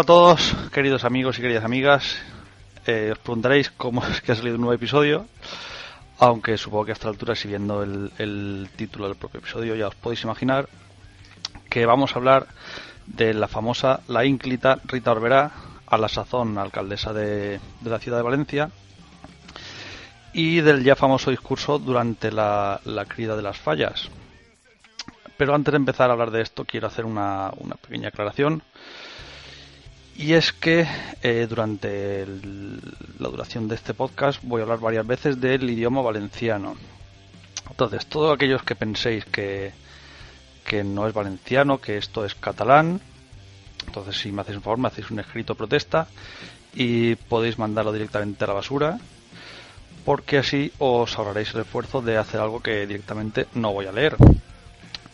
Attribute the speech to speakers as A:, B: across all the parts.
A: Hola a todos, queridos amigos y queridas amigas. Eh, os preguntaréis cómo es que ha salido un nuevo episodio, aunque supongo que a esta altura, si viendo el, el título del propio episodio, ya os podéis imaginar que vamos a hablar de la famosa, la ínclita Rita Orberá, a la sazón alcaldesa de, de la ciudad de Valencia, y del ya famoso discurso durante la, la crida de las fallas. Pero antes de empezar a hablar de esto, quiero hacer una, una pequeña aclaración. Y es que eh, durante el- la duración de este podcast voy a hablar varias veces del idioma valenciano. Entonces, todos aquellos que penséis que, que no es valenciano, que esto es catalán, entonces si me hacéis un favor, me hacéis un escrito protesta y podéis mandarlo directamente a la basura, porque así os ahorraréis el esfuerzo de hacer algo que directamente no voy a leer.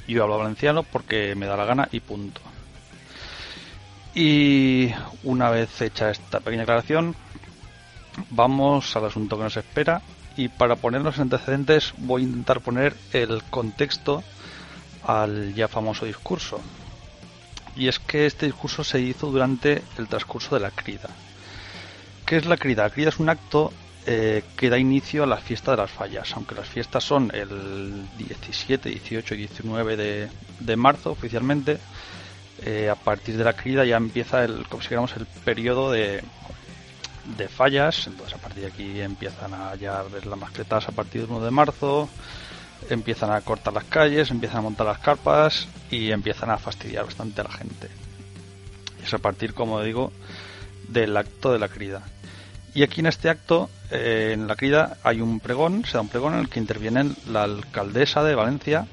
A: Yo hablo valenciano porque me da la gana y punto. Y una vez hecha esta pequeña aclaración, vamos al asunto que nos espera. Y para ponernos en antecedentes, voy a intentar poner el contexto al ya famoso discurso. Y es que este discurso se hizo durante el transcurso de la crida. ¿Qué es la crida? La crida es un acto eh, que da inicio a la fiesta de las fallas, aunque las fiestas son el 17, 18 y 19 de, de marzo oficialmente. Eh, a partir de la crida ya empieza el, como si dijéramos, el periodo de, de fallas. Entonces a partir de aquí empiezan a ver las mascletas a partir del 1 de marzo, empiezan a cortar las calles, empiezan a montar las carpas y empiezan a fastidiar bastante a la gente. Es a partir, como digo, del acto de la crida. Y aquí en este acto, eh, en la crida, hay un pregón, se da un pregón en el que intervienen la alcaldesa de Valencia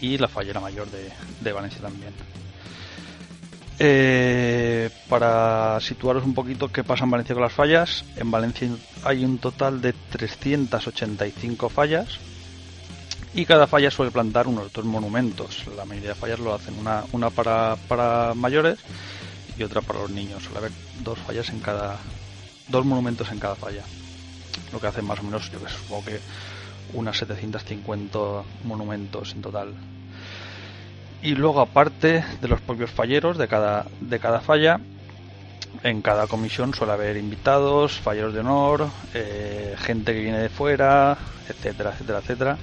A: y la fallera mayor de Valencia también. Eh, para situaros un poquito qué pasa en Valencia con las fallas, en Valencia hay un total de 385 fallas y cada falla suele plantar unos dos monumentos. La mayoría de fallas lo hacen, una, para, para mayores y otra para los niños. Suele haber dos fallas en cada, dos monumentos en cada falla. Lo que hacen más o menos, yo que supongo que unas 750 monumentos en total. Y luego, aparte de los propios falleros de cada, de cada falla, en cada comisión suele haber invitados, falleros de honor, eh, gente que viene de fuera, etcétera, etcétera, etcétera.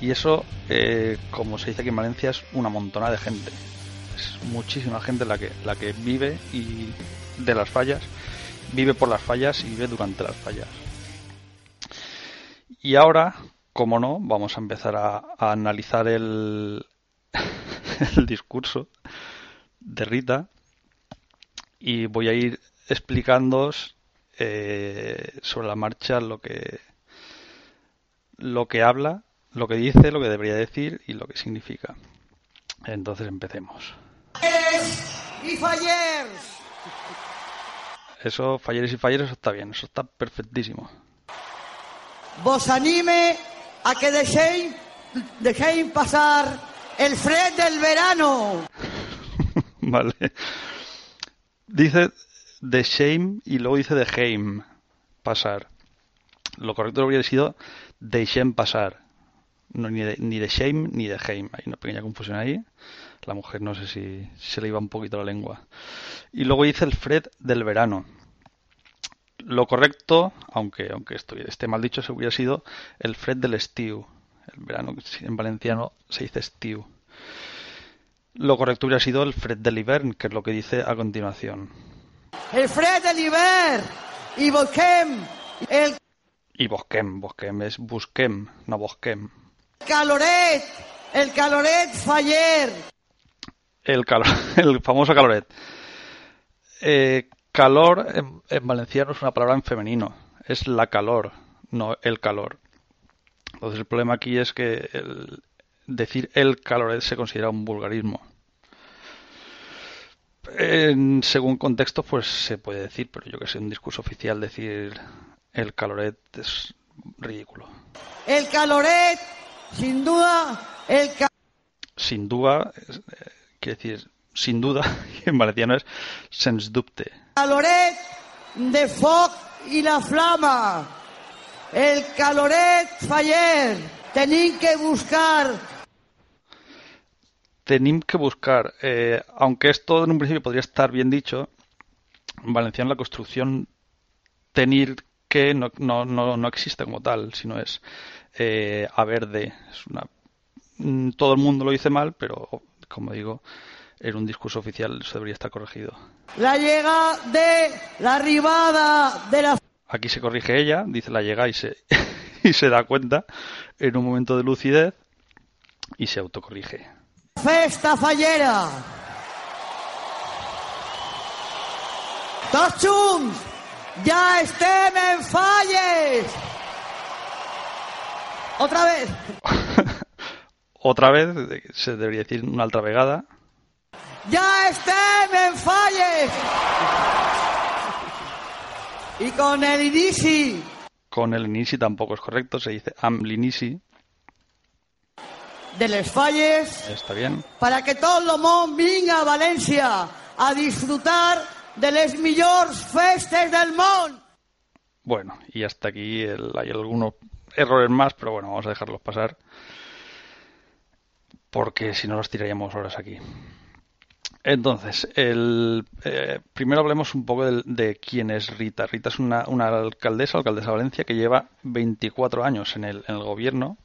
A: Y eso, eh, como se dice aquí en Valencia, es una montona de gente. Es muchísima gente la que, la que vive y de las fallas, vive por las fallas y vive durante las fallas. Y ahora, como no, vamos a empezar a, a analizar el, el discurso de Rita y voy a ir explicándoos eh, sobre la marcha lo que lo que habla, lo que dice, lo que debería decir y lo que significa. Entonces empecemos.
B: y fallers.
A: Eso, falleres y falleres, eso está bien, eso está perfectísimo.
B: Vos anime a que dejéis, dejéis pasar el fred del verano.
A: vale. Dice de shame y luego dice de heim, pasar. Lo correcto habría sido deixem pasar. No, ni, de, de shame ni de heim. Hay una pequeña confusión ahí. La mujer no sé si, se le iba un poquito la lengua. Y luego dice el fred del verano. Lo correcto, aunque, aunque esté mal dicho, se hubiera sido el fred del estiu. Verano en valenciano se dice estiu. Lo correcto hubiera sido el fred del hivern, que es lo que dice a continuación.
B: El fred del hivern. Y busquem el
A: Y bosquem, bosquem es busquem, no bosquem.
B: caloret. El caloret faller.
A: El, calor, el famoso caloret. Eh, calor en, en valenciano es una palabra en femenino. Es la calor, no el calor. Entonces el problema aquí es que el, decir el caloret se considera un vulgarismo. En, según contexto, pues se puede decir, pero yo que sé, en un discurso oficial decir el caloret es ridículo.
B: El caloret, sin duda, el ca
A: Sin duda, es, eh, quiere decir sin duda, y en valenciano es sens dubte.
B: caloret de foc i la flama. El caloret faller. Tenim que buscar
A: tenim que buscar, eh, aunque esto en un principio podría estar bien dicho, en valenciano la construcción tenir que no, no, no, no existe como tal, sino es eh, haber de. Es una, mm, todo el mundo lo dice mal, pero como digo, en un discurso oficial eso debería estar corregido.
B: La llega de la arribada de la
A: Aquí se corrige ella, dice la llega y se, y se da cuenta en un momento de lucidez y se autocorrige.
B: festa fallera. Tots junts, ja estem en falles. Otra vez.
A: Otra vez, se debería decir una altra vegada.
B: Ja estem en falles. Y con el inici
A: Con el inici tampoco es correcto, se dice am l'inici,
B: de les falles
A: está bien.
B: para que tot el món vinga a València a disfrutar de les millors festes del món.
A: Bueno, y hasta aquí el- hay algunos errores más, pero bueno, vamos a dejarlos pasar. Porque si no los tiraríamos horas aquí. Entonces, el, eh, primero hablemos un poco del- de, quién es Rita. Rita es una, una alcaldesa, alcaldesa de Valencia, que lleva 24 años en el, en el gobierno.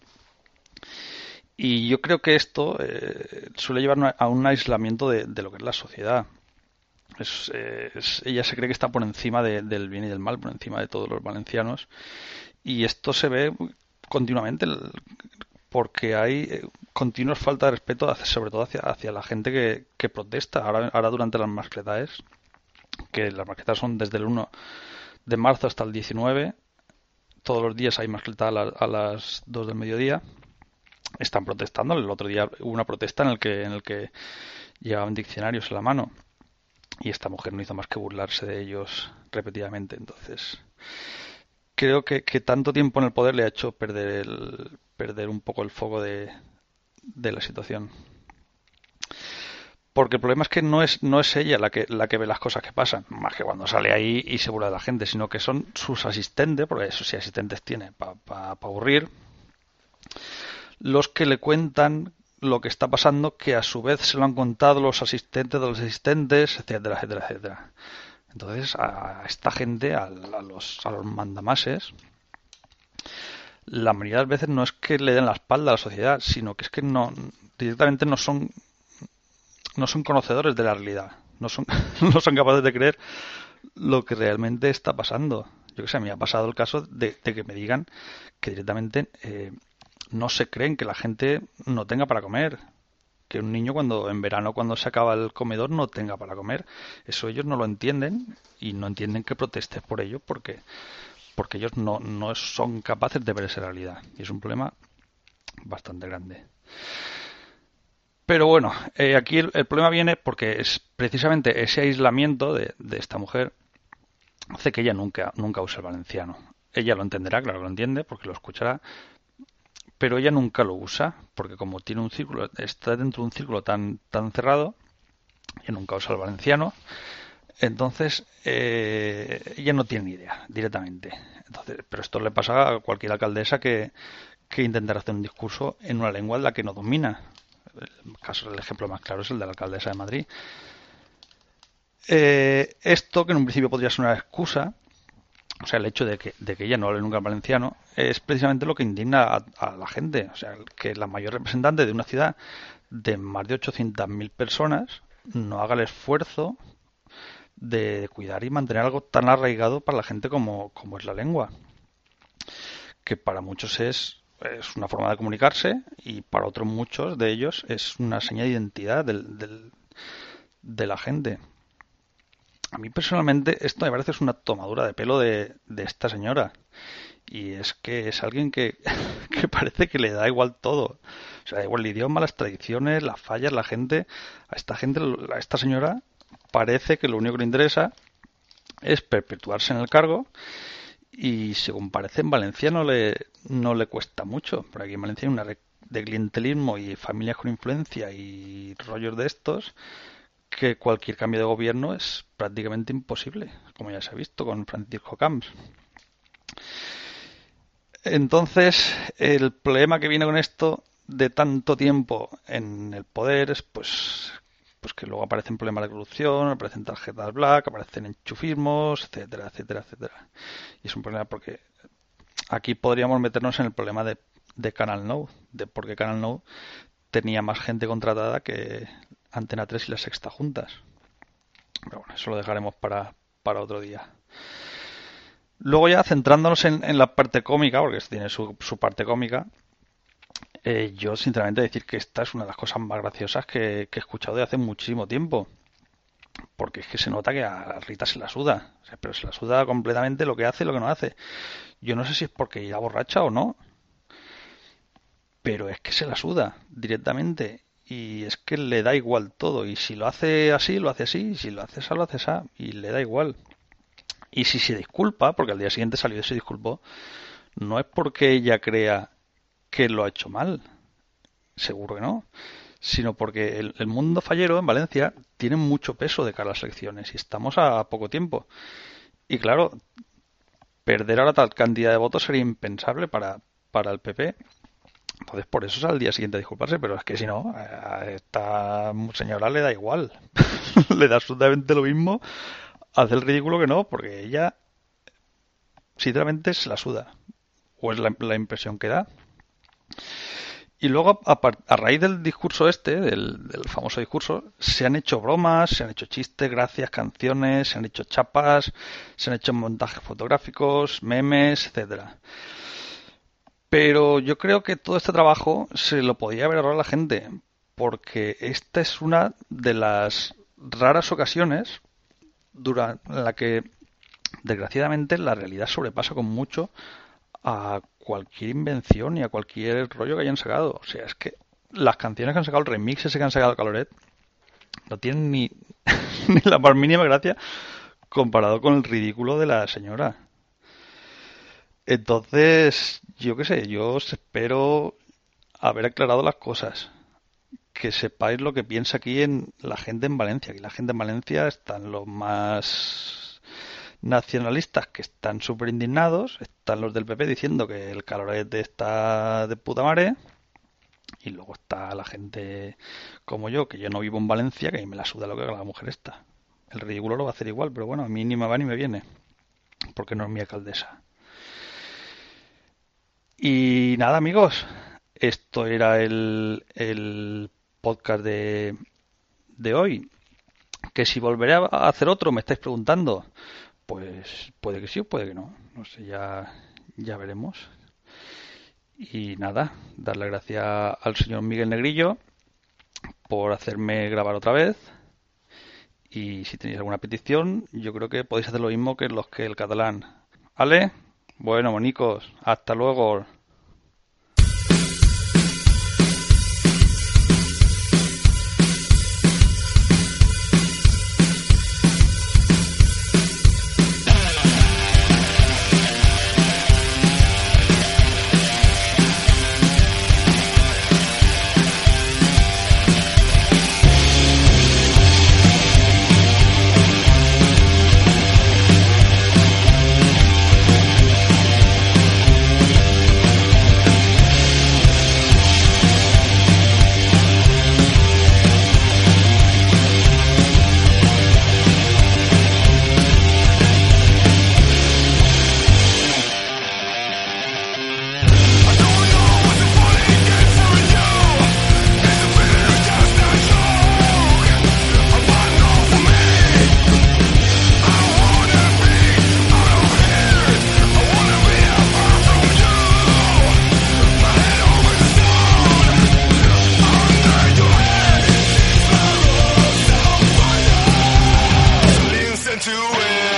A: Y yo creo que esto eh, suele llevar a un aislamiento de, de lo que es la sociedad. Eh, ella se cree que está por encima de- del bien y del mal, por encima de todos los valencianos. Y esto se ve continuamente porque hay eh, continuos falta de respeto, sobre todo hacia, la gente que, que protesta. Ahora, ahora durante las mascletaes, que las mascletas son desde el 1 de marzo hasta el 19, todos los días hay mascleta a las 2 del mediodía. Están protestando. El otro día hubo una protesta en el que, en el que llevaban diccionarios en la mano y esta mujer no hizo más que burlarse de ellos repetidamente. Entonces, creo que, que tanto tiempo en el poder le ha hecho perder, el, perder un poco el foco de, de la situación. Porque el problema es que no es, no es ella la que, la que ve las cosas que pasan, más que cuando sale ahí y se burla de la gente, sino que son sus asistentes, porque eso sí asistentes tiene para aburrir, los que le cuentan lo que está pasando, que a su vez se lo han contado los asistentes de los asistentes, etcétera, etcétera, etcétera. Entonces, a esta gente, a, a los, a los mandamases, la mayoría de las veces no es que le den la espalda a la sociedad, sino que es que no directamente no son no son conocedores de la realidad, no son no son capaces de creer lo que realmente está pasando. Yo que sé, me ha pasado el caso de, de que me digan que directamente eh, no se creen que la gente no tenga para comer. Que un niño cuando en verano cuando se acaba el comedor no tenga para comer. Eso ellos no lo entienden y no entienden que protestes por ello porque, porque ellos no, no son capaces de ver esa realidad. Y es un problema bastante grande. Pero bueno, eh, aquí el, problema viene porque es precisamente ese aislamiento de, de esta mujer hace que ella nunca, nunca use el valenciano. Ella lo entenderá, claro que lo entiende, porque lo escuchará, pero ella nunca lo usa, porque como tiene un círculo, está dentro de un círculo tan, tan cerrado, ella nunca usa el valenciano, entonces eh, ella no tiene ni idea directamente. Entonces, pero esto le pasa a cualquier alcaldesa que, que hacer un discurso en una lengua en la que no domina. El caso, el ejemplo más claro es el de la alcaldesa de Madrid. Eh, esto, que en un principio podría ser una excusa, o sea, el hecho de que, de que ella no hable nunca valenciano, es precisamente lo que indigna a, a, la gente. O sea, que la mayor representante de una ciudad de más de 800.000 personas no haga el esfuerzo de cuidar y mantener algo tan arraigado para la gente como, como es la lengua. Que para muchos es, es una forma de comunicarse y para otros muchos de ellos es una señal de identidad del, del, de la gente. A mí personalmente esto me parece es una tomadura de pelo de, de esta señora. Y es que es alguien que, que, parece que le da igual todo. O sea, da igual el idioma, las tradiciones, las fallas, la gente. A esta gente, a esta señora, parece que lo único que le interesa es perpetuarse en el cargo. Y según parece en Valencia no le, no le cuesta mucho. Por aquí en Valencia hay una red de clientelismo y familias con influencia y rollos de estos que cualquier cambio de gobierno es prácticamente imposible, como ya se ha visto con Francisco Camps. Entonces, el problema que viene con esto de tanto tiempo en el poder, pues pues que luego aparecen problemas de corrupción, aparecen tarjetas black, aparecen enchufismos, etcétera, etcétera, etcétera. Y es un problema porque aquí podríamos meternos en el problema de, de Canal No, de porque Canal No tenía más gente contratada que Antena 3 y la Sexta juntas. Pero bueno, eso lo dejaremos para, para otro día. Luego ya centrándonos en, la parte cómica, porque tiene su, su parte cómica, eh, yo sinceramente decir que esta es una de las cosas más graciosas que, he escuchado de hace muchísimo tiempo. Porque es que se nota que a Rita se la suda. pero se la suda completamente lo que hace y lo que no hace. Yo no sé si es porque irá borracha o no. Pero es que se la suda directamente. Y es que le da igual todo. Y si lo hace así, lo hace así. Y si lo hace así, lo hace así. Y le da igual. Y si se disculpa, porque al día siguiente salió y se disculpó, no es porque ella crea que lo ha hecho mal. Seguro que no. Sino porque el, mundo fallero en Valencia tiene mucho peso de cara a las elecciones y estamos a poco tiempo. Y claro, perder ahora tal cantidad de votos sería impensable para, para el PP. Entonces, por eso es al día siguiente a disculparse, pero es que si no, a esta señora le da igual. le da absolutamente lo mismo hacer el ridículo que no, porque ella, sinceramente, se la suda. O es la impresión que da. Y luego, a, raíz del discurso este, del, famoso discurso, se han hecho bromas, se han hecho chistes, gracias, canciones, se han hecho chapas, se han hecho montajes fotográficos, memes, etcétera. Pero yo creo que todo este trabajo se lo podía haber ahorrado la gente, porque esta es una de las raras ocasiones durante la que, desgraciadamente, la realidad sobrepasa con mucho a cualquier invención y a cualquier rollo que hayan sacado. O sea, es que las canciones que han sacado, el remix ese que han sacado Caloret, no tienen ni la más mínima gracia comparado con el ridículo de la señora. Entonces, yo qué sé, yo os espero haber aclarado las cosas. Que sepáis lo que piensa aquí en la gente en Valencia. Aquí la gente en Valencia están los más nacionalistas que están súper indignados, están los del PP diciendo que el calorete está de puta madre, y luego está la gente como yo, que yo no vivo en Valencia, que me la suda lo que la mujer esta. El ridículo lo va a hacer igual, pero bueno, a mí ni me va ni me viene, porque no es mi alcaldesa. Y nada, amigos, esto era el, el podcast de, de hoy. Que si volveré a hacer otro, me estáis preguntando. Pues puede que sí puede que no. No sé, ya, ya veremos. Y nada, darle gracias al señor Miguel Negrillo por hacerme grabar otra vez. Y si tenéis alguna petición, yo creo que podéis hacer lo mismo que los que el catalán. ¿Vale? Bueno, monicos, hasta luego. listen to it.